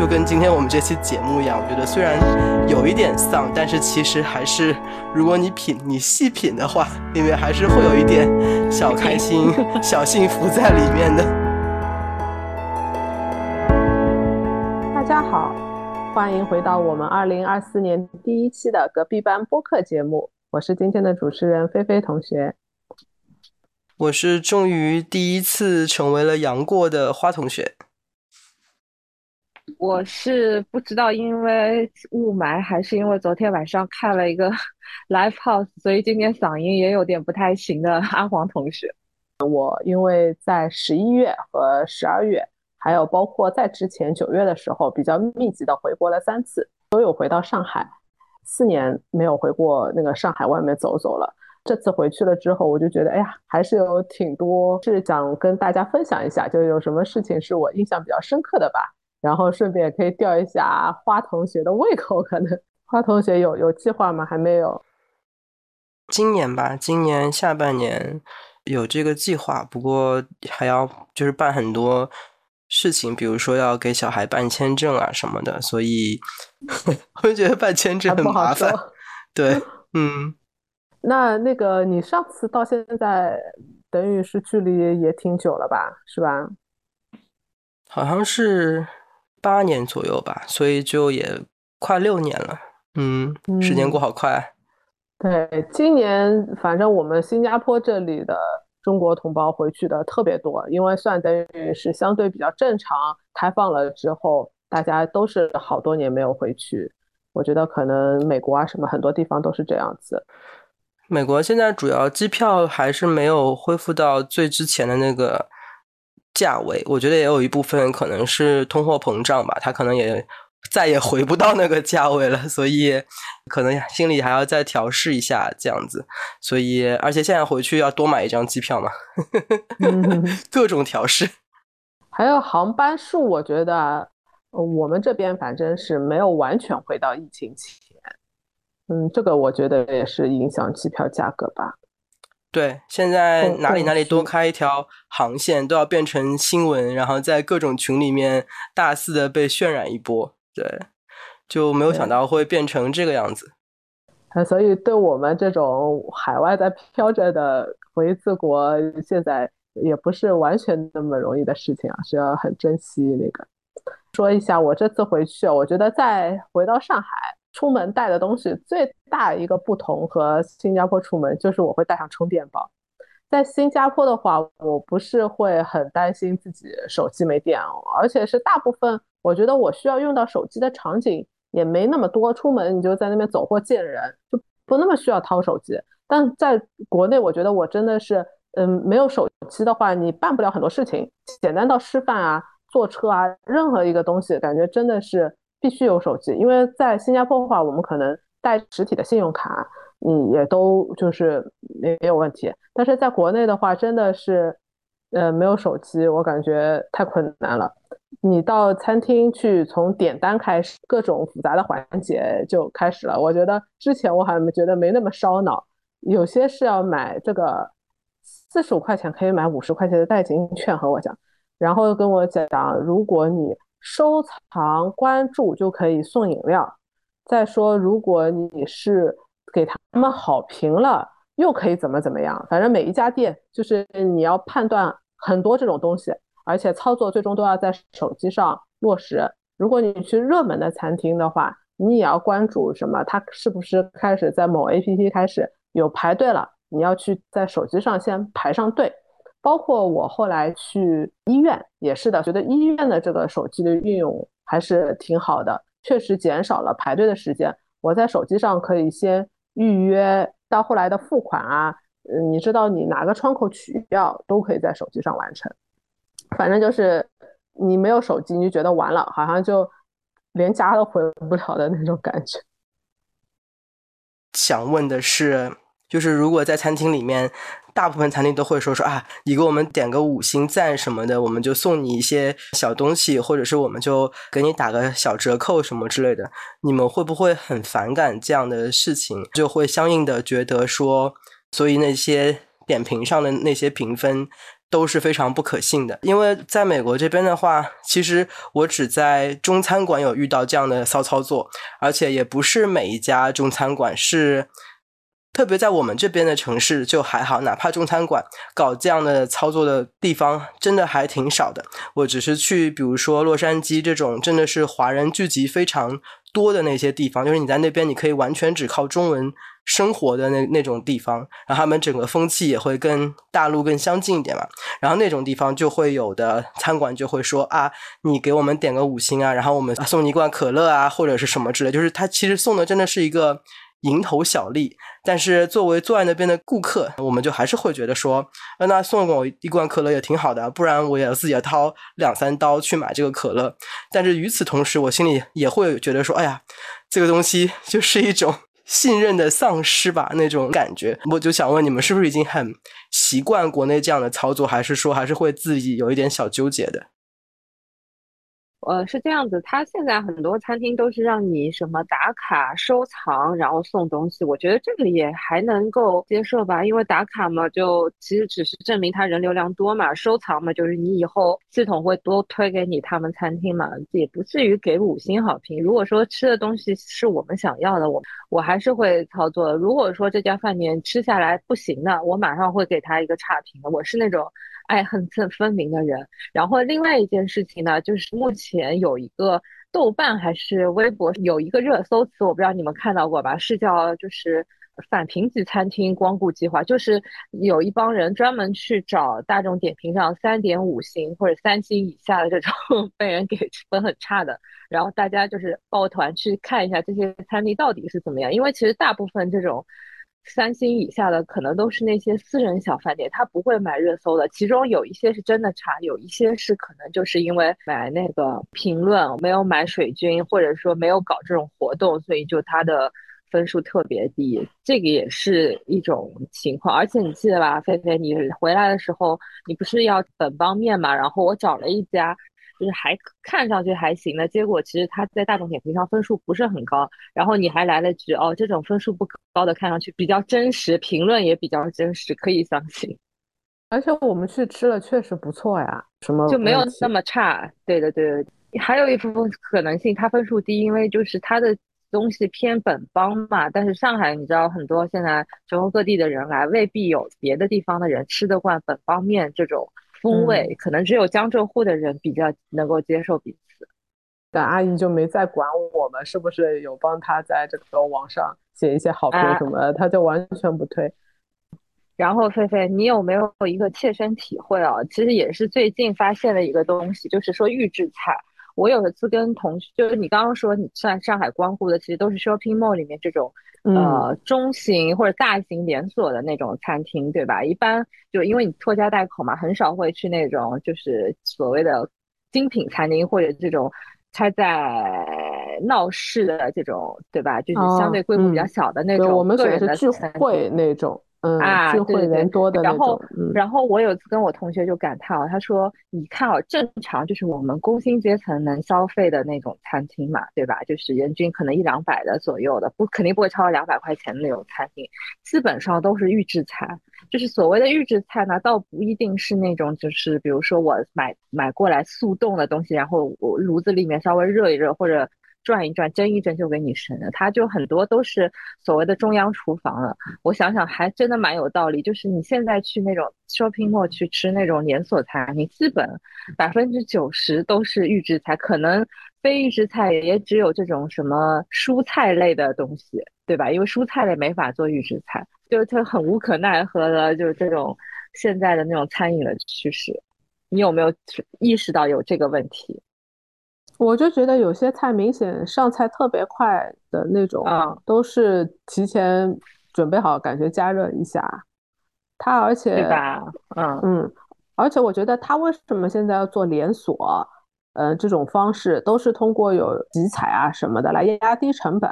就跟今天我们这期节目一样，我觉得虽然有一点丧，但是其实还是，如果你品、你细品的话，里面还是会有一点小开心、小幸福在里面的。大家好，欢迎回到我们二零二四年第一期的隔壁班播客节目，我是今天的主持人菲菲同学。我是终于第一次成为了杨过的花同学。我是不知道，因为雾霾还是因为昨天晚上看了一个 live house，所以今天嗓音也有点不太行的 阿黄同学。我因为在十一月和十二月，还有包括在之前九月的时候，比较密集的回国了三次，都有回到上海。四年没有回过那个上海外面走走了。这次回去了之后，我就觉得，哎呀，还是有挺多是想跟大家分享一下，就有什么事情是我印象比较深刻的吧。然后顺便可以吊一下花同学的胃口，可能花同学有有计划吗？还没有。今年吧，今年下半年有这个计划，不过还要就是办很多事情，比如说要给小孩办签证啊什么的，所以 我觉得办签证很麻烦。对，嗯。那那个你上次到现在，等于是距离也挺久了吧？是吧？好像是。八年左右吧，所以就也快六年了。嗯，时间过好快。对，今年反正我们新加坡这里的中国同胞回去的特别多，因为算等于是相对比较正常开放了之后，大家都是好多年没有回去。我觉得可能美国啊什么很多地方都是这样子。美国现在主要机票还是没有恢复到最之前的那个。价位，我觉得也有一部分可能是通货膨胀吧，他可能也再也回不到那个价位了，所以可能心里还要再调试一下这样子。所以，而且现在回去要多买一张机票嘛，各种调试。还有航班数，我觉得我们这边反正是没有完全回到疫情前。嗯，这个我觉得也是影响机票价格吧。对，现在哪里哪里多开一条航线都要变成新闻，然后在各种群里面大肆的被渲染一波。对，就没有想到会变成这个样子。啊，所以对我们这种海外在飘着的回自国，现在也不是完全那么容易的事情啊，是要很珍惜那个。说一下我这次回去，我觉得再回到上海。出门带的东西最大一个不同和新加坡出门就是我会带上充电宝。在新加坡的话，我不是会很担心自己手机没电哦，而且是大部分我觉得我需要用到手机的场景也没那么多。出门你就在那边走或见人，就不那么需要掏手机。但在国内，我觉得我真的是，嗯，没有手机的话，你办不了很多事情。简单到吃饭啊、坐车啊，任何一个东西，感觉真的是。必须有手机，因为在新加坡的话，我们可能带实体的信用卡，嗯，也都就是没没有问题。但是在国内的话，真的是，呃，没有手机，我感觉太困难了。你到餐厅去，从点单开始，各种复杂的环节就开始了。我觉得之前我好像觉得没那么烧脑，有些是要买这个四十五块钱可以买五十块钱的代金券，和我讲，然后跟我讲，如果你。收藏关注就可以送饮料。再说，如果你是给他们好评了，又可以怎么怎么样？反正每一家店就是你要判断很多这种东西，而且操作最终都要在手机上落实。如果你去热门的餐厅的话，你也要关注什么？它是不是开始在某 APP 开始有排队了？你要去在手机上先排上队。包括我后来去医院也是的，觉得医院的这个手机的运用还是挺好的，确实减少了排队的时间。我在手机上可以先预约，到后来的付款啊，嗯，你知道你哪个窗口取药都可以在手机上完成。反正就是你没有手机，你就觉得完了，好像就连家都回不了的那种感觉。想问的是，就是如果在餐厅里面。大部分餐厅都会说说啊，你给我们点个五星赞什么的，我们就送你一些小东西，或者是我们就给你打个小折扣什么之类的。你们会不会很反感这样的事情？就会相应的觉得说，所以那些点评上的那些评分都是非常不可信的。因为在美国这边的话，其实我只在中餐馆有遇到这样的骚操作，而且也不是每一家中餐馆是。特别在我们这边的城市就还好，哪怕中餐馆搞这样的操作的地方，真的还挺少的。我只是去，比如说洛杉矶这种真的是华人聚集非常多的那些地方，就是你在那边你可以完全只靠中文生活的那那种地方，然后他们整个风气也会跟大陆更相近一点嘛。然后那种地方就会有的餐馆就会说啊，你给我们点个五星啊，然后我们送你一罐可乐啊，或者是什么之类，就是他其实送的真的是一个。蝇头小利，但是作为坐在那边的顾客，我们就还是会觉得说，那送我一罐可乐也挺好的，不然我也要自己要掏两三刀去买这个可乐。但是与此同时，我心里也会觉得说，哎呀，这个东西就 是一种信任的丧失吧，那种感觉。我就想问你们，是不是已经很习惯国内这样的操作，还是说还是会自己有一点小纠结的？呃，是这样子，他现在很多餐厅都是让你什么打卡收藏，然后送东西。我觉得这个也还能够接受吧，因为打卡嘛，就其实只是证明他人流量多嘛。收藏嘛，就是你以后系统会多推给你他们餐厅嘛，也不至于给五星好评。如果说吃的东西是我们想要的，我我还是会操作的。如果说这家饭店吃下来不行的，我马上会给他一个差评的。我是那种。爱恨分分明的人，然后另外一件事情呢，就是目前有一个豆瓣还是微博有一个热搜词，我不知道你们看到过吧？是叫就是反评级餐厅光顾计划，就是有一帮人专门去找大众点评上三点五星或者三星以下的这种 被人给 分很差的，然后大家就是抱团去看一下这些餐厅到底是怎么样，因为其实大部分这种。三星以下的可能都是那些私人小饭店，他不会买热搜的。其中有一些是真的差，有一些是可能就是因为买那个评论没有买水军，或者说没有搞这种活动，所以就他的分数特别低。这个也是一种情况。而且你记得吧，菲菲，你回来的时候你不是要本帮面嘛？然后我找了一家。就是还看上去还行的，结果其实他在大众点评上分数不是很高。然后你还来了句哦，这种分数不高的看上去比较真实，评论也比较真实，可以相信。而且我们去吃了，确实不错呀，什么就没有那么差。对的，对的。还有一部分可能性，他分数低，因为就是他的东西偏本帮嘛。但是上海，你知道很多现在全国各地的人来，未必有别的地方的人吃得惯本帮面这种。风味可能只有江浙沪的人比较能够接受彼此，但阿姨就没再管我们是不是有帮她在这个网上写一些好评什么的，他就完全不推。然后菲菲，你有没有一个切身体会啊？其实也是最近发现的一个东西，就是说预制菜。我有一次跟同学，就是你刚刚说你在上海光顾的，其实都是 shopping mall 里面这种。呃，中型或者大型连锁的那种餐厅，对吧？一般就因为你拖家带口嘛，很少会去那种就是所谓的精品餐厅或者这种开在闹市的这种，对吧？就是相对规模比较小的那种我们个人的聚会那种。嗯啊，聚会人多的然后，然后我有次跟我同学就感叹啊，他说：“你看啊，正常就是我们工薪阶层能消费的那种餐厅嘛，对吧？就是人均可能一两百的左右的，不肯定不会超过两百块钱的那种餐厅，基本上都是预制菜。就是所谓的预制菜呢，倒不一定是那种，就是比如说我买买过来速冻的东西，然后我炉子里面稍微热一热，或者。”转一转，蒸一蒸就给你生了，它就很多都是所谓的中央厨房了。我想想，还真的蛮有道理。就是你现在去那种 shopping mall 去吃那种连锁餐你，基本百分之九十都是预制菜，可能非预制菜也只有这种什么蔬菜类的东西，对吧？因为蔬菜类没法做预制菜，就它很无可奈何的，就是这种现在的那种餐饮的趋势。你有没有意识到有这个问题？我就觉得有些菜明显上菜特别快的那种，都是提前准备好，感觉加热一下。它而且对吧？嗯嗯，而且我觉得它为什么现在要做连锁？呃，这种方式都是通过有集采啊什么的来压低成本。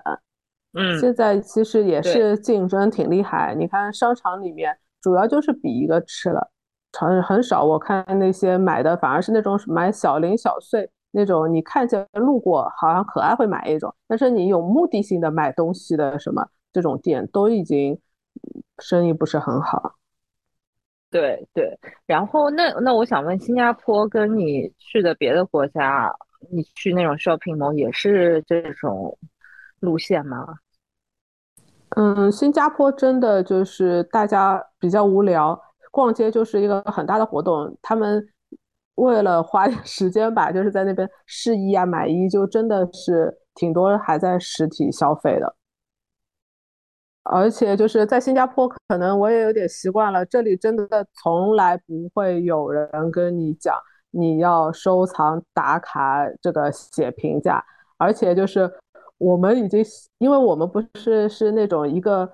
嗯，现在其实也是竞争挺厉害。你看商场里面主要就是比一个吃了，很很少我看那些买的反而是那种买小零小碎。那种你看见路过好像可爱会买一种，但是你有目的性的买东西的什么这种店都已经生意不是很好。对对，然后那那我想问，新加坡跟你去的别的国家，你去那种 shopping mall 也是这种路线吗？嗯，新加坡真的就是大家比较无聊，逛街就是一个很大的活动。他们为了花点时间吧，就是在那边试衣啊、买衣，就真的是挺多还在实体消费的。而且就是在新加坡，可能我也有点习惯了，这里真的从来不会有人跟你讲你要收藏、打卡、这个写评价，而且就是。我们已经，因为我们不是是那种一个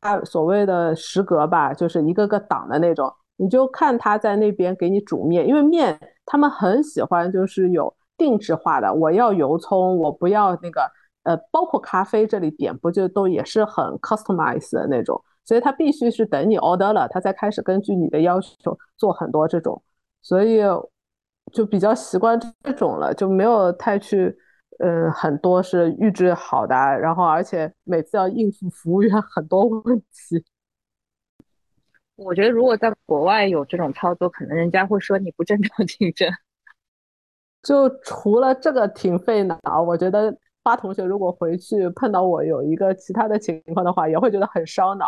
咖所谓的食阁吧，就是一个个档的那种，你就看他在那边给你煮面，因为面他们很喜欢，就是有定制化的，我要油葱，我不要那个，呃，包括咖啡这里点不就都也是很 customize 的那种，所以他必须是等你 order 了，他才开始根据你的要求做很多这种，所以就比较习惯这种了，就没有太去。嗯，很多是预制好的，然后而且每次要应付服务员 很多问题。我觉得如果在国外有这种操作，可能人家会说你不正常竞争。就除了这个挺费脑，我觉得花同学如果回去碰到我有一个其他的情况的话，也会觉得很烧脑。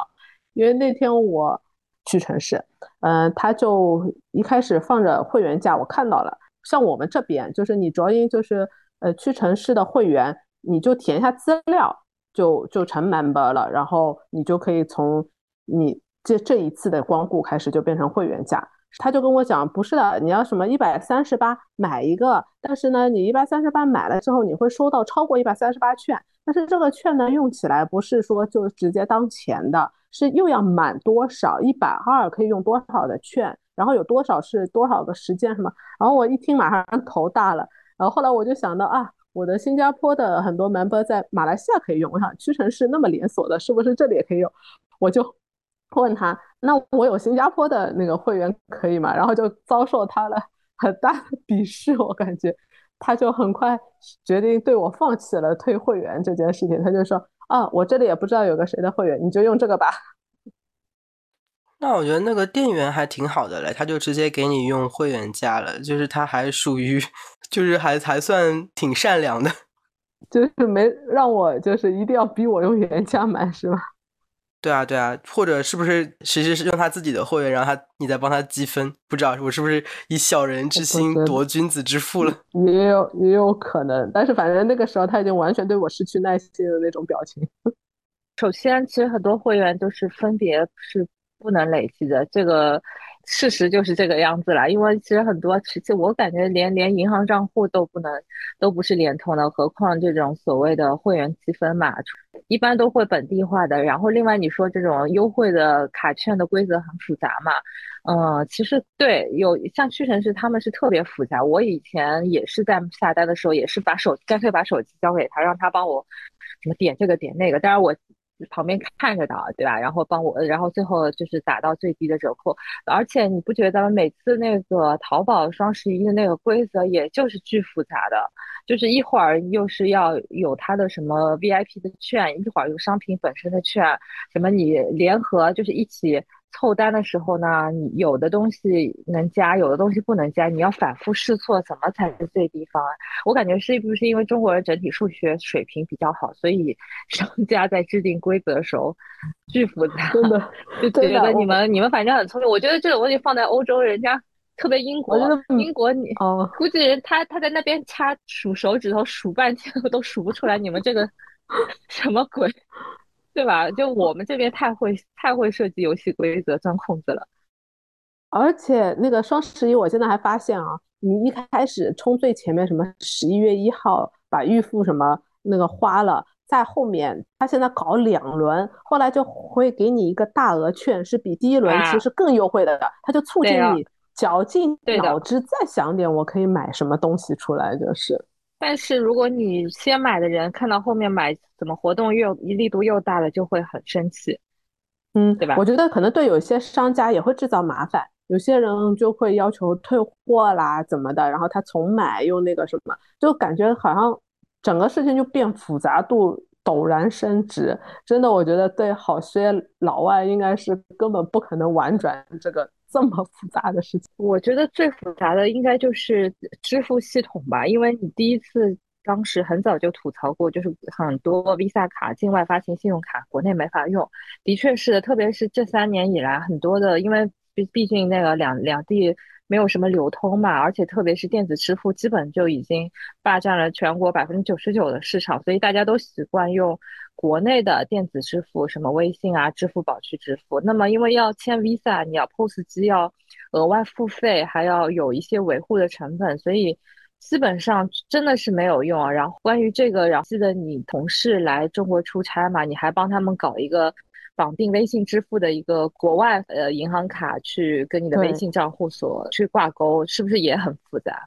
因为那天我去城市，嗯，他就一开始放着会员价，我看到了，像我们这边就是你主要就是。呃，屈臣氏的会员，你就填一下资料，就就成 member 了，然后你就可以从你这这一次的光顾开始就变成会员价。他就跟我讲，不是的，你要什么一百三十八买一个，但是呢，你一百三十八买了之后，你会收到超过一百三十八券，但是这个券呢，用起来不是说就直接当钱的，是又要满多少一百二可以用多少的券，然后有多少是多少个时间什么，然后我一听马上头大了。然后后来我就想到啊，我的新加坡的很多 member 在马来西亚可以用，我想屈臣氏那么连锁的，是不是这里也可以用？我就问他，那我有新加坡的那个会员可以吗？然后就遭受他了很大的鄙视，我感觉他就很快决定对我放弃了退会员这件事情，他就说啊，我这里也不知道有个谁的会员，你就用这个吧。那我觉得那个店员还挺好的嘞，他就直接给你用会员价了，就是他还属于，就是还还算挺善良的，就是没让我就是一定要逼我用原价买是吧？对啊对啊，或者是不是其实是用他自己的会员，然后他你再帮他积分？不知道我是不是以小人之心夺君子之腹了？也有也有可能，但是反正那个时候他已经完全对我失去耐心的那种表情。首先，其实很多会员都是分别是。不能累积的，这个事实就是这个样子了。因为其实很多，其实我感觉连连银行账户都不能，都不是联通的，何况这种所谓的会员积分嘛，一般都会本地化的。然后另外你说这种优惠的卡券的规则很复杂嘛，嗯，其实对，有像屈臣氏他们是特别复杂。我以前也是在下单的时候，也是把手干脆把手机交给他，让他帮我什么点这个点那个，当然我。旁边看着的，对吧？然后帮我，然后最后就是打到最低的折扣。而且你不觉得每次那个淘宝双十一的那个规则，也就是巨复杂的，就是一会儿又是要有他的什么 VIP 的券，一会儿有商品本身的券，什么你联合就是一起。凑单的时候呢，你有的东西能加，有的东西不能加，你要反复试错，怎么才是最低方案？我感觉是不是因为中国人整体数学水平比较好，所以 商家在制定规则的时候巨复杂，真的就觉得你们你们反正很聪明。我觉得这种东西放在欧洲，人家特别英国，英国你估计人他他在那边掐数手指头数半天都数不出来，你们这个 什么鬼？对吧？就我们这边太会太会设计游戏规则钻空子了，而且那个双十一，我现在还发现啊，你一开始冲最前面，什么十一月一号把预付什么那个花了，在后面他现在搞两轮，后来就会给你一个大额券，是比第一轮其实更优惠的，他就促进你绞尽脑汁再想点我可以买什么东西出来，就是。但是如果你先买的人看到后面买怎么活动又力度又大了，就会很生气，嗯，对吧？我觉得可能对有些商家也会制造麻烦，有些人就会要求退货啦，怎么的，然后他重买又那个什么，就感觉好像整个事情就变复杂度陡然升值。真的，我觉得对好些老外应该是根本不可能婉转这个这么复杂的事情。我觉得最复杂的应该就是支付系统吧，因为你第一次当时很早就吐槽过，就是很多 Visa 卡境外发行信用卡国内没法用，的确是的，特别是这三年以来，很多的因为毕毕竟那个两两地。没有什么流通嘛，而且特别是电子支付，基本就已经霸占了全国百分之九十九的市场，所以大家都习惯用国内的电子支付，什么微信啊、支付宝去支付。那么因为要签 Visa，你要 POS 机要额外付费，还要有一些维护的成本，所以基本上真的是没有用啊。然后关于这个，然后记得你同事来中国出差嘛，你还帮他们搞一个。绑定微信支付的一个国外呃银行卡去跟你的微信账户所去挂钩，是不是也很复杂？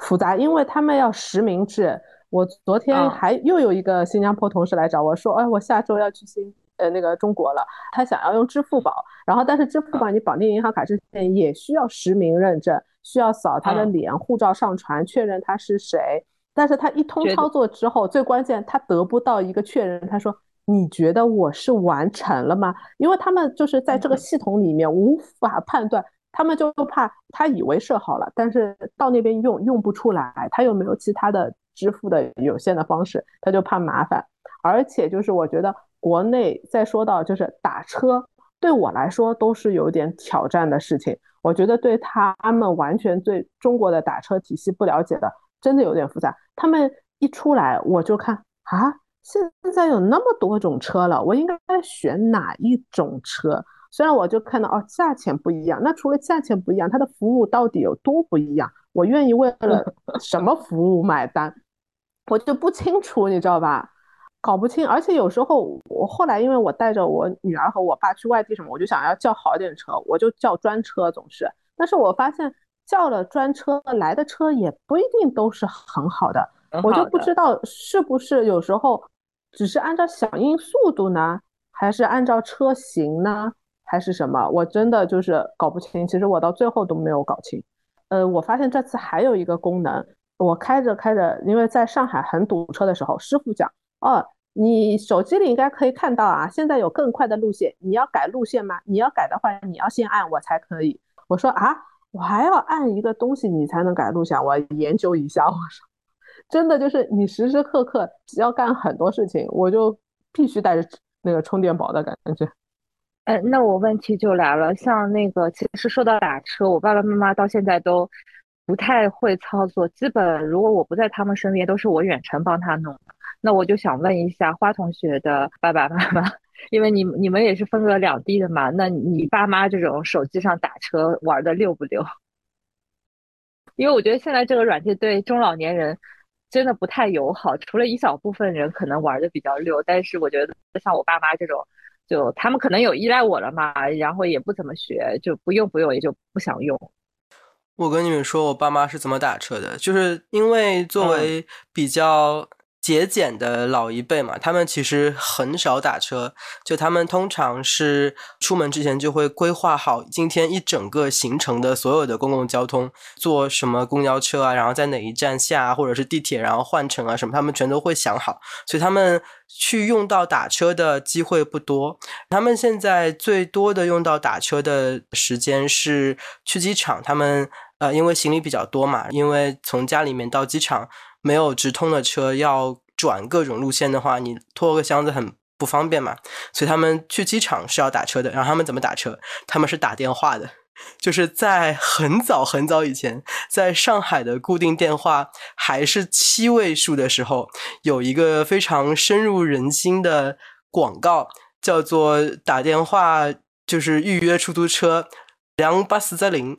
复杂，因为他们要实名制。我昨天还又有一个新加坡同事来找我说，哎，我下周要去新呃那个中国了，他想要用支付宝，然后但是支付宝你绑定银行卡之前也需要实名认证，需要扫他的脸、护照上传确认他是谁。但是他一通操作之后，最关键他得不到一个确认，他说。你觉得我是完成了吗？因为他们就是在这个系统里面无法判断，他们就怕他以为设好了，但是到那边用用不出来，他又没有其他的支付的有限的方式，他就怕麻烦。而且就是我觉得国内再说到就是打车，对我来说都是有点挑战的事情。我觉得对他们完全对中国的打车体系不了解的，真的有点复杂。他们一出来我就看啊。现在有那么多种车了，我应该选哪一种车？虽然我就看到哦，价钱不一样，那除了价钱不一样，它的服务到底有多不一样？我愿意为了 什么服务买单？我就不清楚，你知道吧？搞不清。而且有时候我后来，因为我带着我女儿和我爸去外地什么，我就想要叫好一点车，我就叫专车，总是。但是我发现叫了专车来的车也不一定都是很好的，我就不知道是不是有时候。只是按照响应速度呢，还是按照车型呢，还是什么？我真的就是搞不清。其实我到最后都没有搞清。呃，我发现这次还有一个功能，我开着开着，因为在上海很堵车的时候，师傅讲，哦，你手机里应该可以看到啊，现在有更快的路线，你要改路线吗？你要改的话，你要先按我才可以。我说啊，我还要按一个东西你才能改路线，我研究一下。我说。真的就是你时时刻刻只要干很多事情，我就必须带着那个充电宝的感觉。哎，那我问题就来了，像那个其实说到打车，我爸爸妈妈到现在都不太会操作，基本如果我不在他们身边，都是我远程帮他弄。那我就想问一下花同学的爸爸妈妈，因为你你们也是分隔两地的嘛，那你爸妈这种手机上打车玩的溜不溜？因为我觉得现在这个软件对中老年人。真的不太友好，除了一小部分人可能玩的比较溜，但是我觉得像我爸妈这种，就他们可能有依赖我了嘛，然后也不怎么学，就不用不用，也就不想用。我跟你们说，我爸妈是怎么打车的，就是因为作为比较。节俭的老一辈嘛，他们其实很少打车，就他们通常是出门之前就会规划好今天一整个行程的所有的公共交通，坐什么公交车啊，然后在哪一站下，或者是地铁，然后换乘啊什么，他们全都会想好，所以他们去用到打车的机会不多。他们现在最多的用到打车的时间是去机场，他们呃因为行李比较多嘛，因为从家里面到机场。没有直通的车，要转各种路线的话，你拖个箱子很不方便嘛。所以他们去机场是要打车的。然后他们怎么打车？他们是打电话的。就是在很早很早以前，在上海的固定电话还是七位数的时候，有一个非常深入人心的广告，叫做打电话就是预约出租车，两八四在零。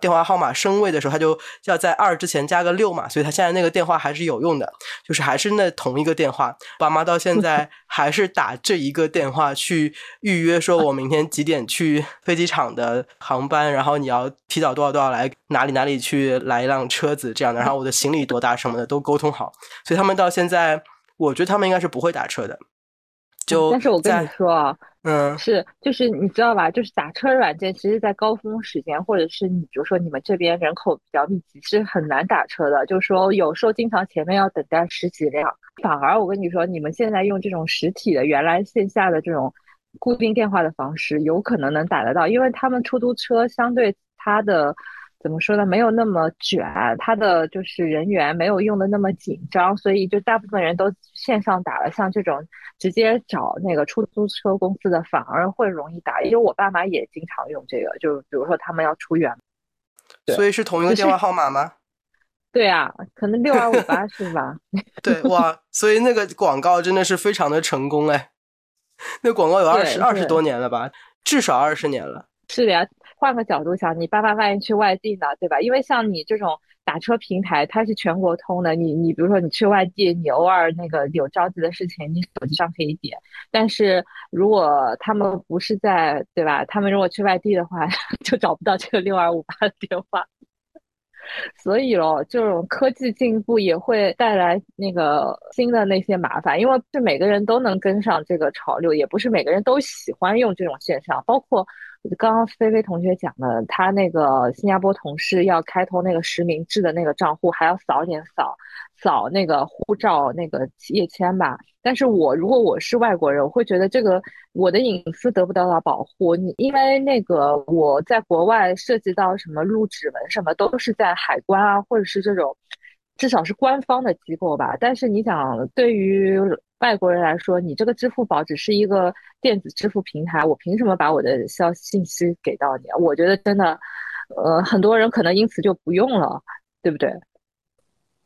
电话号码升位的时候，他就要在二之前加个六嘛，所以他现在那个电话还是有用的，就是还是那同一个电话。爸妈到现在还是打这一个电话去预约，说我明天几点去飞机场的航班，然后你要提早多少多少来哪里哪里去来一辆车子这样的，然后我的行李多大什么的都沟通好。所以他们到现在，我觉得他们应该是不会打车的。就但是我跟你说啊。嗯，是，就是你知道吧？就是打车软件，其实，在高峰时间，或者是你比如说你们这边人口比较密集，是很难打车的。就是说，有时候经常前面要等待十几辆。反而我跟你说，你们现在用这种实体的、原来线下的这种固定电话的方式，有可能能打得到，因为他们出租车相对它的怎么说呢，没有那么卷，他的就是人员没有用的那么紧张，所以就大部分人都线上打了。像这种直接找那个出租车公司的，反而会容易打。因为我爸妈也经常用这个，就比如说他们要出远，所以是同一个电话号码吗？对啊，可能六二五八是吧？对哇，所以那个广告真的是非常的成功哎，那广告有二十二十多年了吧，至少二十年了。是的呀，换个角度想，你爸爸万一去外地呢，对吧？因为像你这种打车平台，它是全国通的，你你比如说你去外地，你偶尔那个有着急的事情，你手机上可以点。但是如果他们不是在，对吧？他们如果去外地的话，就找不到这个六二五八的电话。所以咯，这种科技进步也会带来那个新的那些麻烦，因为是每个人都能跟上这个潮流，也不是每个人都喜欢用这种线上。包括刚刚菲菲同学讲的，他那个新加坡同事要开通那个实名制的那个账户，还要扫脸扫。扫那个护照那个页签吧，但是我如果我是外国人，我会觉得这个我的隐私得不到到保护。你因为那个我在国外涉及到什么录指纹什么，都是在海关啊，或者是这种至少是官方的机构吧。但是你想，对于外国人来说，你这个支付宝只是一个电子支付平台，我凭什么把我的消信息给到你？我觉得真的，呃，很多人可能因此就不用了，对不对？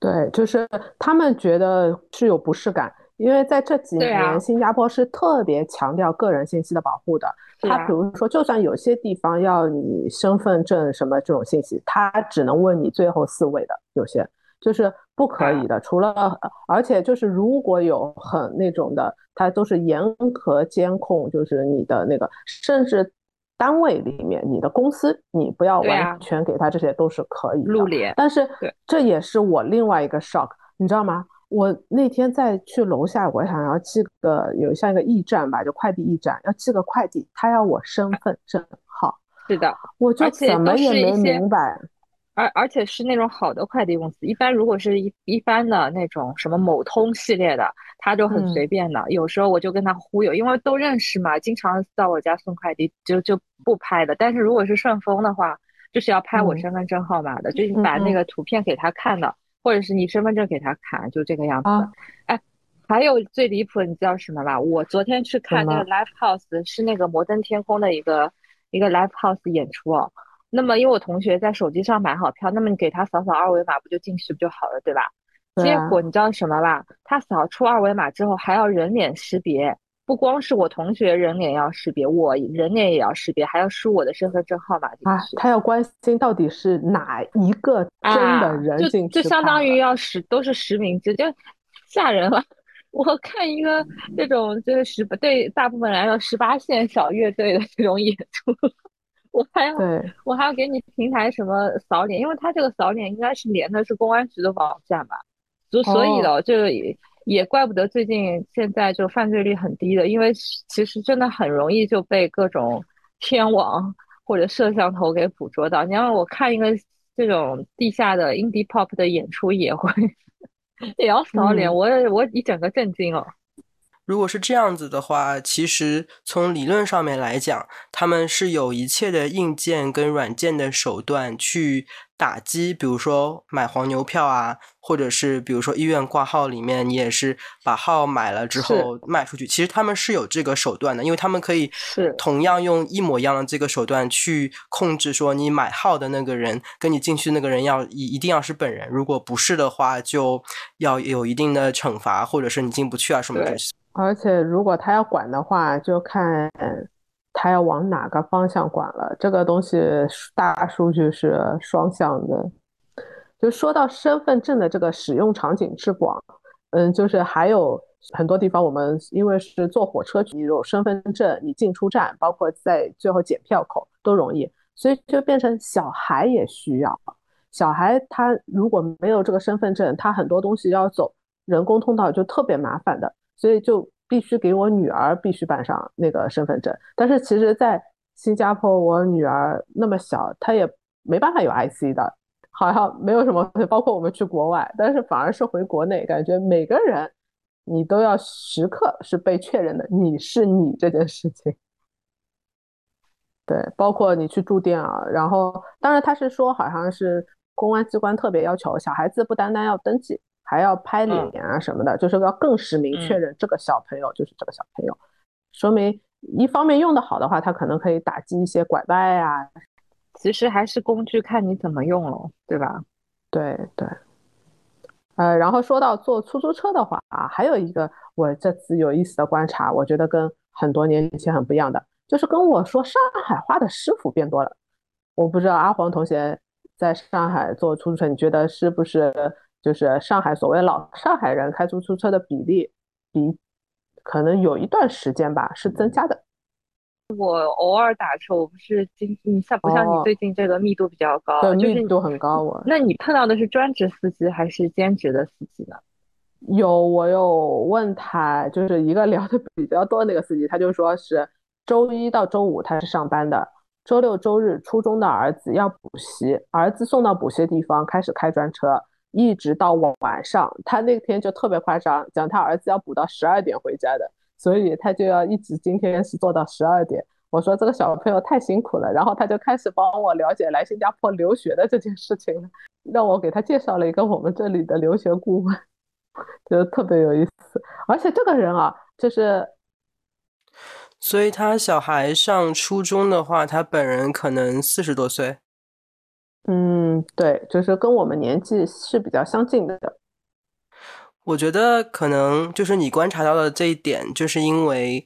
对，就是他们觉得是有不适感，因为在这几年，新加坡是特别强调个人信息的保护的。他比如说，就算有些地方要你身份证什么这种信息，他只能问你最后四位的，有些就是不可以的。除了，而且就是如果有很那种的，他都是严格监控，就是你的那个，甚至。单位里面，你的公司，你不要完全给他，这些都是可以露脸。但是，这也是我另外一个 shock，你知道吗？我那天在去楼下，我想要寄个有像一个驿站吧，就快递驿站，要寄个快递，他要我身份证号。是的，我就怎么也没明白。而而且是那种好的快递公司，一般如果是一一般的那种什么某通系列的，他就很随便的。有时候我就跟他忽悠，因为都认识嘛，经常到我家送快递，就就不拍的。但是如果是顺丰的话，就是要拍我身份证号码的，就是把那个图片给他看的，或者是你身份证给他看，就这个样子。哎，还有最离谱，你知道什么吧？我昨天去看那个 Live House，是那个摩登天空的一个一个 Live House 演出哦。那么，因为我同学在手机上买好票，那么你给他扫扫二维码，不就进去不就好了，对吧？结果你知道什么吧？他扫出二维码之后还要人脸识别，不光是我同学人脸要识别，我人脸也要识别，还要输我的身份证号码进去。他要关心到底是哪一个真的人进去，就相当于要实都是实名制，就吓人了。我看一个这种就是十对大部分来说十八线小乐队的这种演出。我还要，我还要给你平台什么扫脸，因为它这个扫脸应该是连的是公安局的网站吧，所所以的这个也也怪不得最近现在就犯罪率很低的，因为其实真的很容易就被各种天网或者摄像头给捕捉到。你让我看一个这种地下的 indie pop 的演出也会 也要扫脸，我我一整个震惊了。如果是这样子的话，其实从理论上面来讲，他们是有一切的硬件跟软件的手段去打击，比如说买黄牛票啊，或者是比如说医院挂号里面，你也是把号买了之后卖出去。其实他们是有这个手段的，因为他们可以同样用一模一样的这个手段去控制，说你买号的那个人跟你进去那个人要一一定要是本人，如果不是的话，就要有一定的惩罚，或者是你进不去啊什么东西。而且，如果他要管的话，就看他要往哪个方向管了。这个东西大数据是双向的。就说到身份证的这个使用场景之广，嗯，就是还有很多地方，我们因为是坐火车，你有身份证，你进出站，包括在最后检票口都容易，所以就变成小孩也需要。小孩他如果没有这个身份证，他很多东西要走人工通道，就特别麻烦的。所以就必须给我女儿必须办上那个身份证，但是其实，在新加坡，我女儿那么小，她也没办法有 IC 的，好像没有什么，包括我们去国外，但是反而是回国内，感觉每个人你都要时刻是被确认的，你是你这件事情。对，包括你去住店啊，然后当然他是说好像是公安机关特别要求小孩子不单单要登记，还要拍脸啊什么的，就是要更实名确认这个小朋友就是这个小朋友，说明一方面用的好的话，他可能可以打击一些拐卖啊。其实还是工具，看你怎么用了，对吧？对对。呃，然后说到坐出租车的话啊，还有一个我这次有意思的观察，我觉得跟很多年前很不一样的。就是跟我说上海话的师傅变多了，我不知道阿黄同学在上海坐出租车，你觉得是不是就是上海所谓老上海人开出租车的比例比可能有一段时间吧是增加的？我偶尔打车，我不是今你像不像你最近这个密度比较高，对密度很高。我那你碰到的是专职司机还是兼职的司机呢？有我有问他，就是一个 聊的比较多那个司机，他就说是。周一到周五他是上班的，周六周日初中的儿子要补习，儿子送到补习地方开始开专车，一直到晚上。他那天就特别夸张，讲他儿子要补到十二点回家的，所以他就要一直今天是做到十二点。我说这个小朋友太辛苦了，然后他就开始帮我了解来新加坡留学的这件事情了，让我给他介绍了一个我们这里的留学顾问，觉得特别有意思。而且这个人啊，就是。所以他小孩上初中的话，他本人可能四十多岁。嗯，对，就是跟我们年纪是比较相近的。我觉得可能就是你观察到的这一点，就是因为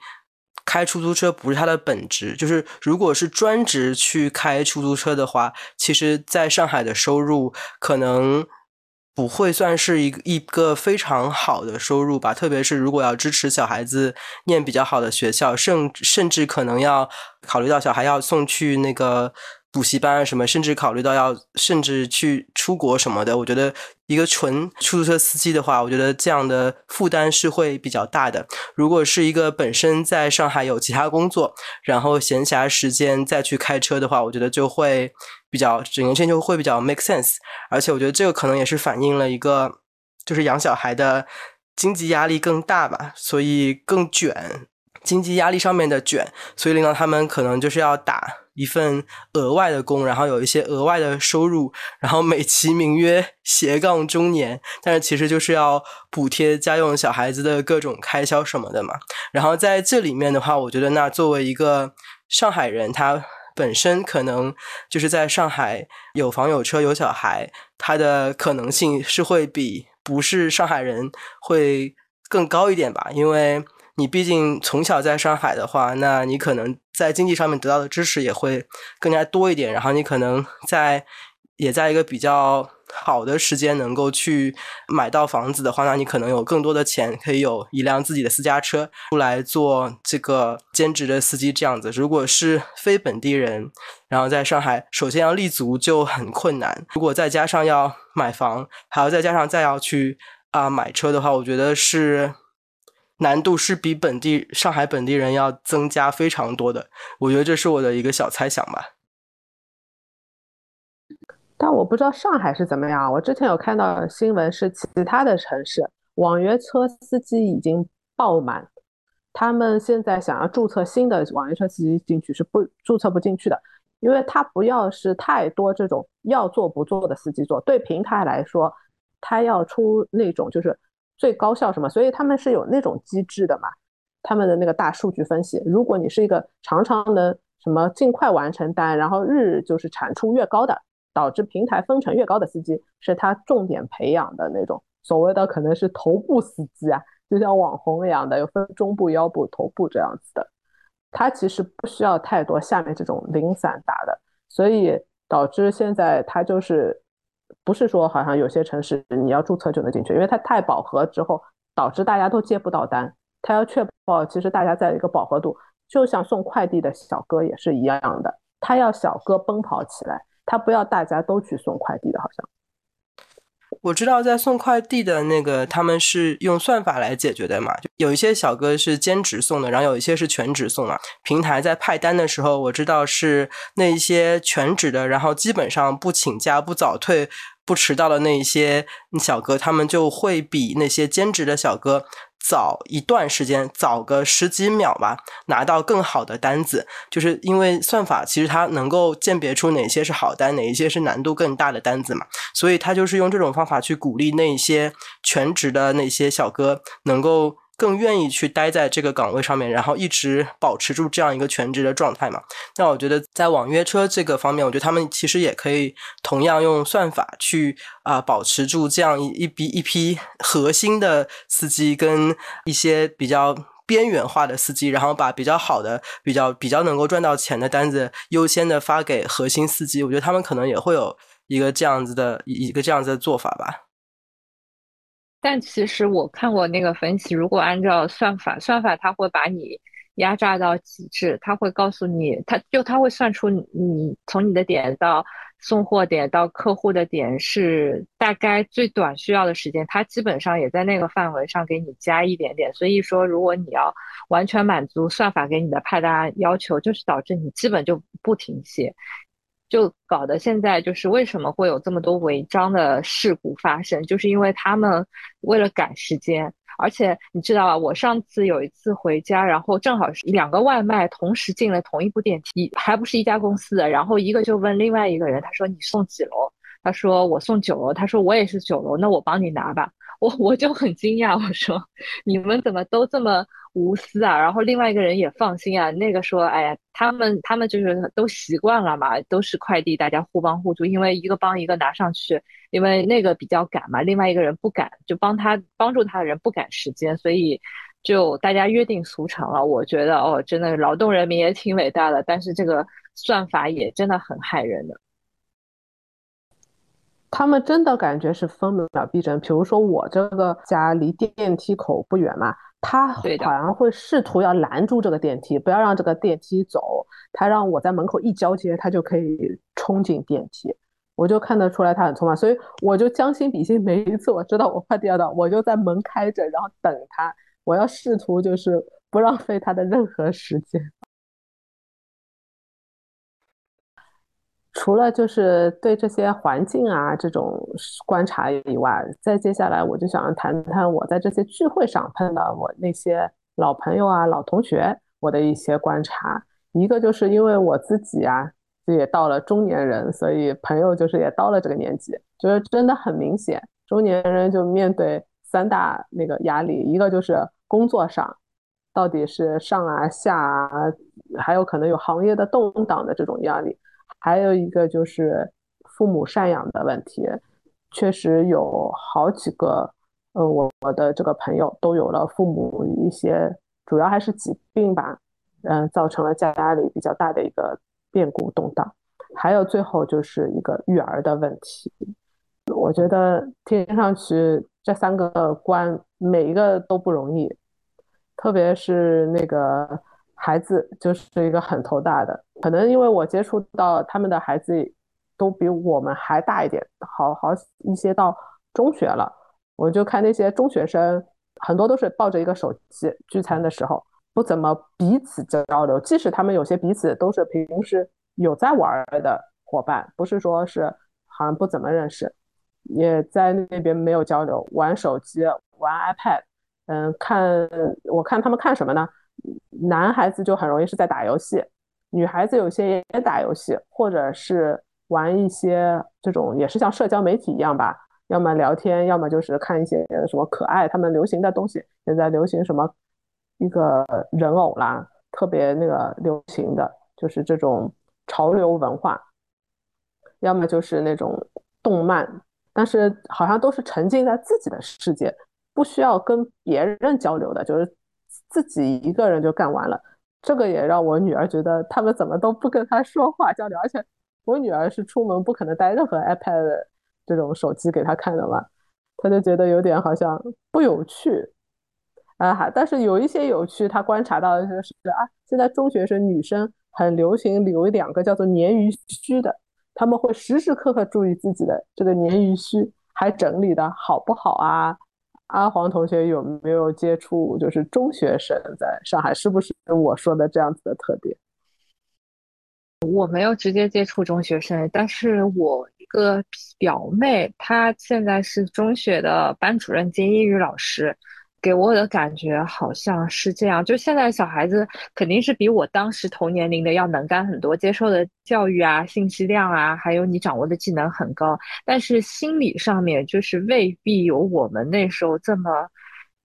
开出租车不是他的本职。就是如果是专职去开出租车的话，其实在上海的收入可能。不会算是一个一个非常好的收入吧，特别是如果要支持小孩子念比较好的学校，甚甚至可能要考虑到小孩要送去那个。补习班什么，甚至考虑到要甚至去出国什么的，我觉得一个纯出租车司机的话，我觉得这样的负担是会比较大的。如果是一个本身在上海有其他工作，然后闲暇时间再去开车的话，我觉得就会比较整个事情就会比较 make sense。而且我觉得这个可能也是反映了一个就是养小孩的经济压力更大吧，所以更卷，经济压力上面的卷，所以令到他们可能就是要打。一份额外的工，然后有一些额外的收入，然后美其名曰斜杠中年，但是其实就是要补贴家用、小孩子的各种开销什么的嘛。然后在这里面的话，我觉得那作为一个上海人，他本身可能就是在上海有房有车有小孩，他的可能性是会比不是上海人会更高一点吧，因为。你毕竟从小在上海的话，那你可能在经济上面得到的知识也会更加多一点。然后你可能在也在一个比较好的时间能够去买到房子的话，那你可能有更多的钱，可以有一辆自己的私家车出来做这个兼职的司机这样子。如果是非本地人，然后在上海首先要立足就很困难。如果再加上要买房，还要再加上再要去啊买车的话，我觉得是。难度是比本地上海本地人要增加非常多的，我觉得这是我的一个小猜想吧。但我不知道上海是怎么样。我之前有看到新闻，是其他的城市网约车司机已经爆满，他们现在想要注册新的网约车司机进去是不注册不进去的，因为他不要是太多这种要做不做的司机做，对平台来说，他要出那种就是。最高效什么？所以他们是有那种机制的嘛？他们的那个大数据分析，如果你是一个常常能什么尽快完成单，然后日就是产出越高的，导致平台分成越高的司机，是他重点培养的那种所谓的可能是头部司机啊，就像网红一样的，有分中部、腰部、头部这样子的。他其实不需要太多下面这种零散打的，所以导致现在他就是。不是说好像有些城市你要注册就能进去，因为它太饱和之后，导致大家都接不到单。他要确保其实大家在一个饱和度，就像送快递的小哥也是一样的，他要小哥奔跑起来，他不要大家都去送快递的，好像。我知道在送快递的那个，他们是用算法来解决的嘛？就有一些小哥是兼职送的，然后有一些是全职送啊。平台在派单的时候，我知道是那一些全职的，然后基本上不请假、不早退、不迟到的那一些小哥，他们就会比那些兼职的小哥早一段时间，早个十几秒吧，拿到更好的单子，就是因为算法其实它能够鉴别出哪些是好单，哪一些是难度更大的单子嘛，所以它就是用这种方法去鼓励那些全职的那些小哥能够。更愿意去待在这个岗位上面，然后一直保持住这样一个全职的状态嘛？那我觉得在网约车这个方面，我觉得他们其实也可以同样用算法去啊保持住这样一一批一批核心的司机跟一些比较边缘化的司机，然后把比较好的、比较比较能够赚到钱的单子优先的发给核心司机。我觉得他们可能也会有一个这样子的一个这样子的做法吧。但其实我看过那个分析，如果按照算法，算法它会把你压榨到极致，它会告诉你，它就它会算出你从你的点到送货点到客户的点是大概最短需要的时间，它基本上也在那个范围上给你加一点点。所以说，如果你要完全满足算法给你的派单要求，就是导致你基本就不停歇。就搞得现在就是为什么会有这么多违章的事故发生，就是因为他们为了赶时间，而且你知道，我上次有一次回家，然后正好是两个外卖同时进了同一部电梯，还不是一家公司的，然后一个就问另外一个人，他说你送几楼？他说我送九楼，他说我也是九楼，那我帮你拿吧。我我就很惊讶，我说你们怎么都这么无私啊？然后另外一个人也放心啊，那个说，哎呀，他们他们就是都习惯了嘛，都是快递，大家互帮互助，因为一个帮一个拿上去，因为那个比较赶嘛，另外一个人不赶，就帮他帮助他的人不赶时间，所以就大家约定俗成了。我觉得哦，真的劳动人民也挺伟大的，但是这个算法也真的很害人的。他们真的感觉是分秒必争。比如说我这个家离电梯口不远嘛，他好像会试图要拦住这个电梯，不要让这个电梯走。他让我在门口一交接，他就可以冲进电梯。我就看得出来他很匆忙，所以我就将心比心。每一次我知道我快递要到，我就在门开着，然后等他。我要试图就是不浪费他的任何时间。除了就是对这些环境啊这种观察以外，再接下来我就想谈谈我在这些聚会上碰到我那些老朋友啊、老同学我的一些观察。一个就是因为我自己啊也到了中年人，所以朋友就是也到了这个年纪，就是真的很明显，中年人就面对三大那个压力，一个就是工作上到底是上啊下啊，还有可能有行业的动荡的这种压力。还有一个就是父母赡养的问题，确实有好几个，呃，我我的这个朋友都有了父母一些，主要还是疾病吧，嗯，造成了家里比较大的一个变故动荡。还有最后就是一个育儿的问题，我觉得听上去这三个关每一个都不容易，特别是那个。孩子就是一个很头大的，可能因为我接触到他们的孩子都比我们还大一点，好好一些到中学了，我就看那些中学生，很多都是抱着一个手机聚餐的时候，不怎么彼此交流，即使他们有些彼此都是平时有在玩的伙伴，不是说是好像不怎么认识，也在那边没有交流，玩手机，玩 iPad，嗯，看我看他们看什么呢？男孩子就很容易是在打游戏，女孩子有些也打游戏，或者是玩一些这种也是像社交媒体一样吧，要么聊天，要么就是看一些什么可爱他们流行的东西。现在流行什么一个人偶啦，特别那个流行的就是这种潮流文化，要么就是那种动漫，但是好像都是沉浸在自己的世界，不需要跟别人交流的，就是。自己一个人就干完了，这个也让我女儿觉得他们怎么都不跟他说话交流，而且我女儿是出门不可能带任何 iPad 这种手机给他看的嘛，他就觉得有点好像不有趣啊。哈，但是有一些有趣，他观察到的就是啊，现在中学生女生很流行留两个叫做鲶鱼须的，他们会时时刻刻注意自己的这个鲶鱼须还整理的好不好啊。阿黄同学有没有接触？就是中学生在上海，是不是我说的这样子的特点？我没有直接接触中学生，但是我一个表妹，她现在是中学的班主任兼英语老师。给我的感觉好像是这样，就现在小孩子肯定是比我当时同年龄的要能干很多，接受的教育啊、信息量啊，还有你掌握的技能很高，但是心理上面就是未必有我们那时候这么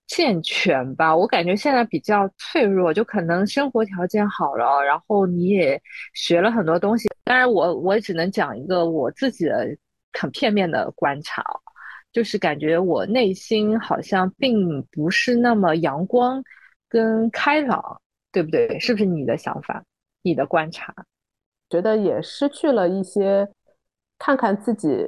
健全吧。我感觉现在比较脆弱，就可能生活条件好了，然后你也学了很多东西。当然，我我只能讲一个我自己的很片面的观察。就是感觉我内心好像并不是那么阳光跟开朗，对不对？是不是你的想法？你的观察？觉得也失去了一些看看自己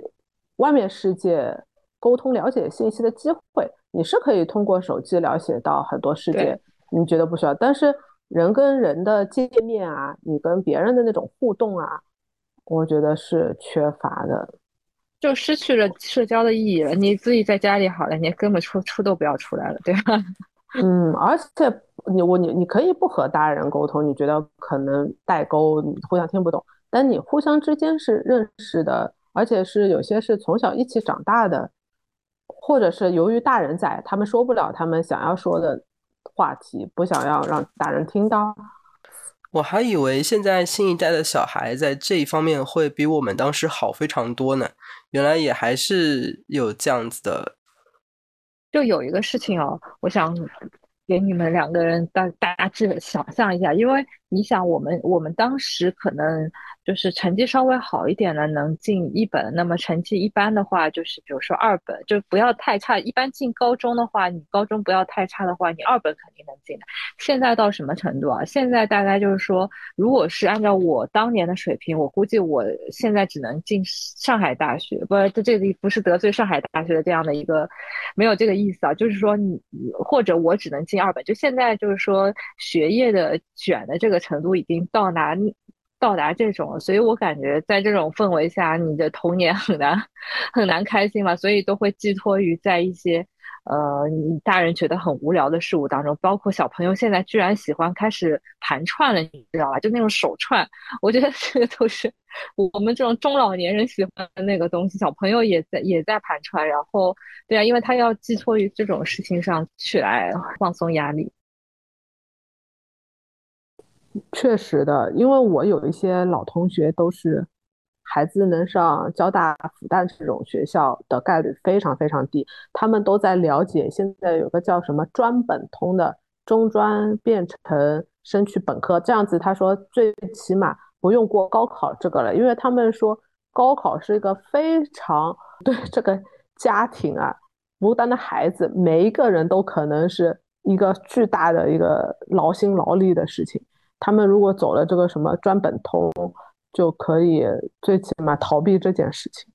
外面世界、沟通了解信息的机会。你是可以通过手机了解到很多世界，你觉得不需要？但是人跟人的见面啊，你跟别人的那种互动啊，我觉得是缺乏的。就失去了社交的意义了。你自己在家里好了，你根本出出都不要出来了，对吧？嗯，而且你我你你可以不和大人沟通，你觉得可能代沟，你互相听不懂。但你互相之间是认识的，而且是有些是从小一起长大的，或者是由于大人在，他们说不了他们想要说的话题，不想要让大人听到。我还以为现在新一代的小孩在这一方面会比我们当时好非常多呢，原来也还是有这样子的。就有一个事情哦，我想给你们两个人大大致想象一下，因为你想，我们我们当时可能。就是成绩稍微好一点的能进一本，那么成绩一般的话，就是比如说二本，就不要太差。一般进高中的话，你高中不要太差的话，你二本肯定能进的。现在到什么程度啊？现在大概就是说，如果是按照我当年的水平，我估计我现在只能进上海大学。不，这这里不是得罪上海大学的这样的一个，没有这个意思啊。就是说你或者我只能进二本。就现在就是说学业的卷的这个程度已经到达。到达这种了，所以我感觉在这种氛围下，你的童年很难 很难开心嘛，所以都会寄托于在一些呃你大人觉得很无聊的事物当中，包括小朋友现在居然喜欢开始盘串了，你知道吧？就那种手串，我觉得这个都是 我们这种中老年人喜欢的那个东西，小朋友也在也在盘串，然后对啊，因为他要寄托于这种事情上去来放松压力。确实的，因为我有一些老同学都是孩子能上交大、复旦这种学校的概率非常非常低。他们都在了解现在有个叫什么专本通的中专变成升去本科这样子。他说最起码不用过高考这个了，因为他们说高考是一个非常对这个家庭啊，孤单的孩子每一个人都可能是一个巨大的一个劳心劳力的事情。他们如果走了这个什么专本通，就可以最起码逃避这件事情。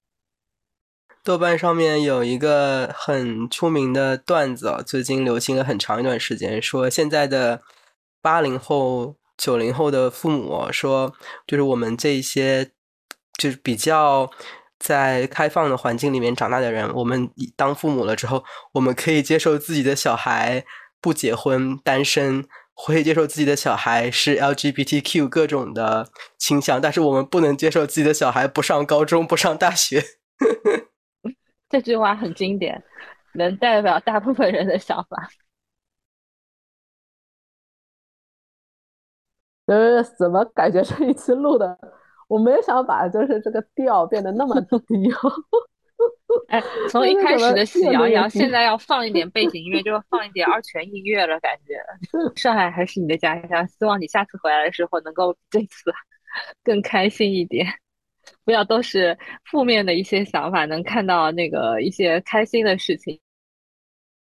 豆瓣上面有一个很出名的段子，最近流行了很长一段时间，说现在的八零后、九零后的父母说，就是我们这些就是比较在开放的环境里面长大的人，我们当父母了之后，我们可以接受自己的小孩不结婚、单身。会接受自己的小孩是 LGBTQ 各种的倾向，但是我们不能接受自己的小孩不上高中、不上大学。这句话很经典，能代表大部分人的想法。呃，怎么感觉这一期录的，我没有想把就是这个调变得那么低。哎，从一开始的喜羊羊，现在要放一点背景音乐，就要放一点二泉映月了。感觉 上海还是你的家乡，希望你下次回来的时候能够这次 更开心一点，不要都是负面的一些想法，能看到那个一些开心的事情。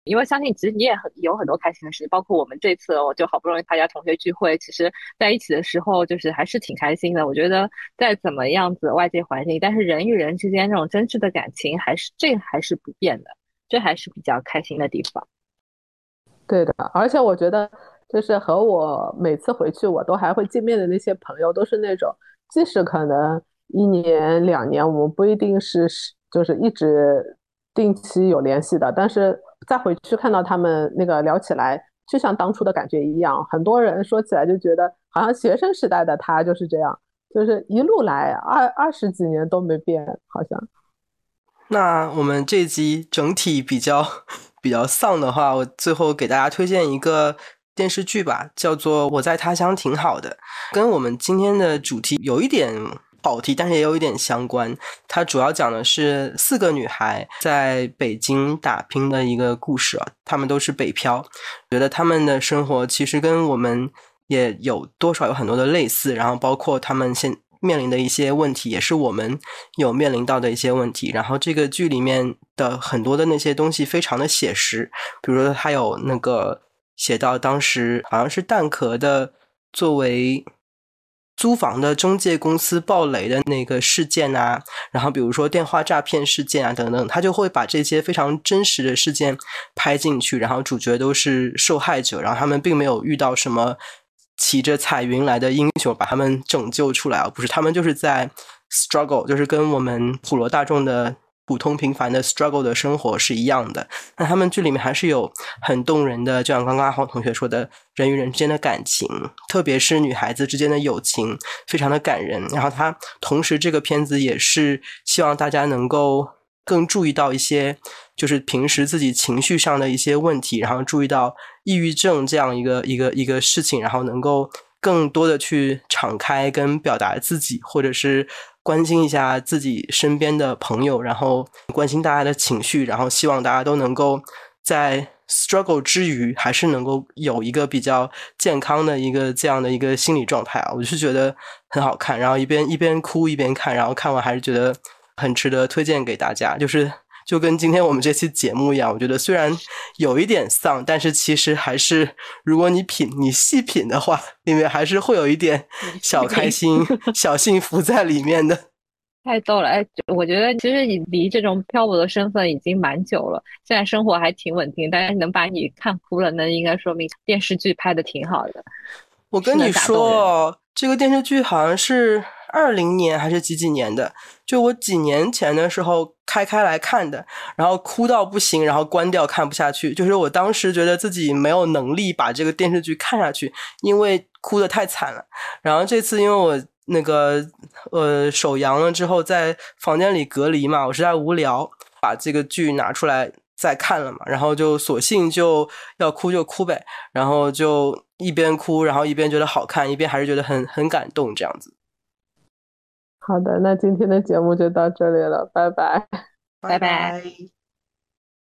因为相信，其实你也很有很多开心的事情，包括我们这次，我就好不容易参加同学聚会，其实在一起的时候，就是还是挺开心的。我觉得再怎么样子外界环境，但是人与人之间那种真挚的感情，还是这还是不变的，这还是比较开心的地方。对的，而且我觉得，就是和我每次回去我都还会见面的那些朋友，都是那种即使可能一年两年，我们不一定是就是一直定期有联系的，但是。再回去看到他们那个聊起来，就像当初的感觉一样。很多人说起来就觉得，好像学生时代的他就是这样，就是一路来二二十几年都没变，好像。那我们这集整体比较 比较丧的话，我最后给大家推荐一个电视剧吧，叫做《我在他乡挺好的》，跟我们今天的主题有一点跑题，但是也有一点相关。它主要讲的是四个女孩在北京打拼的一个故事啊，她们都是北漂，觉得她们的生活其实跟我们也有多少有很多的类似，然后包括她们现。面临的一些问题，也是我们有面临到的一些问题。然后这个剧里面的很多的那些东西非常的写实，比如说他有那个写到当时好像是蛋壳的作为租房的中介公司暴雷的那个事件啊，然后比如说电话诈骗事件啊等等，他就会把这些非常真实的事件拍进去，然后主角都是受害者，然后他们并没有遇到什么。骑着彩云来的英雄把他们拯救出来而不是他们就是在 struggle，就是跟我们普罗大众的普通平凡的 struggle 的生活是一样的。那他们剧里面还是有很动人的，就像刚刚阿黄同学说的，人与人之间的感情，特别是女孩子之间的友情，非常的感人。然后他同时这个片子也是希望大家能够更注意到一些，就是平时自己情绪上的一些问题，然后注意到。抑郁症这样一个一个一个事情，然后能够更多的去敞开跟表达自己，或者是关心一下自己身边的朋友，然后关心大家的情绪，然后希望大家都能够在 struggle 之余，还是能够有一个比较健康的一个这样的一个心理状态啊，我是觉得很好看，然后一边一边哭一边看，然后看完还是觉得很值得推荐给大家，就是。就跟今天我们这期节目一样，我觉得虽然有一点丧，但是其实还是，如果你品、你细品的话，里面还是会有一点小开心、小幸福在里面的。太逗了！哎，我觉得其实你离这种漂泊的身份已经蛮久了，现在生活还挺稳定，但是能把你看哭了，那应该说明电视剧拍的挺好的。我跟你说，这个电视剧好像是。二零年还是几几年的？就我几年前的时候开开来看的，然后哭到不行，然后关掉看不下去。就是我当时觉得自己没有能力把这个电视剧看下去，因为哭的太惨了。然后这次因为我那个呃手阳了之后，在房间里隔离嘛，我实在无聊，把这个剧拿出来再看了嘛，然后就索性就要哭就哭呗，然后就一边哭，然后一边觉得好看，一边还是觉得很很感动这样子。好的，那今天的节目就到这里了，拜拜，拜拜。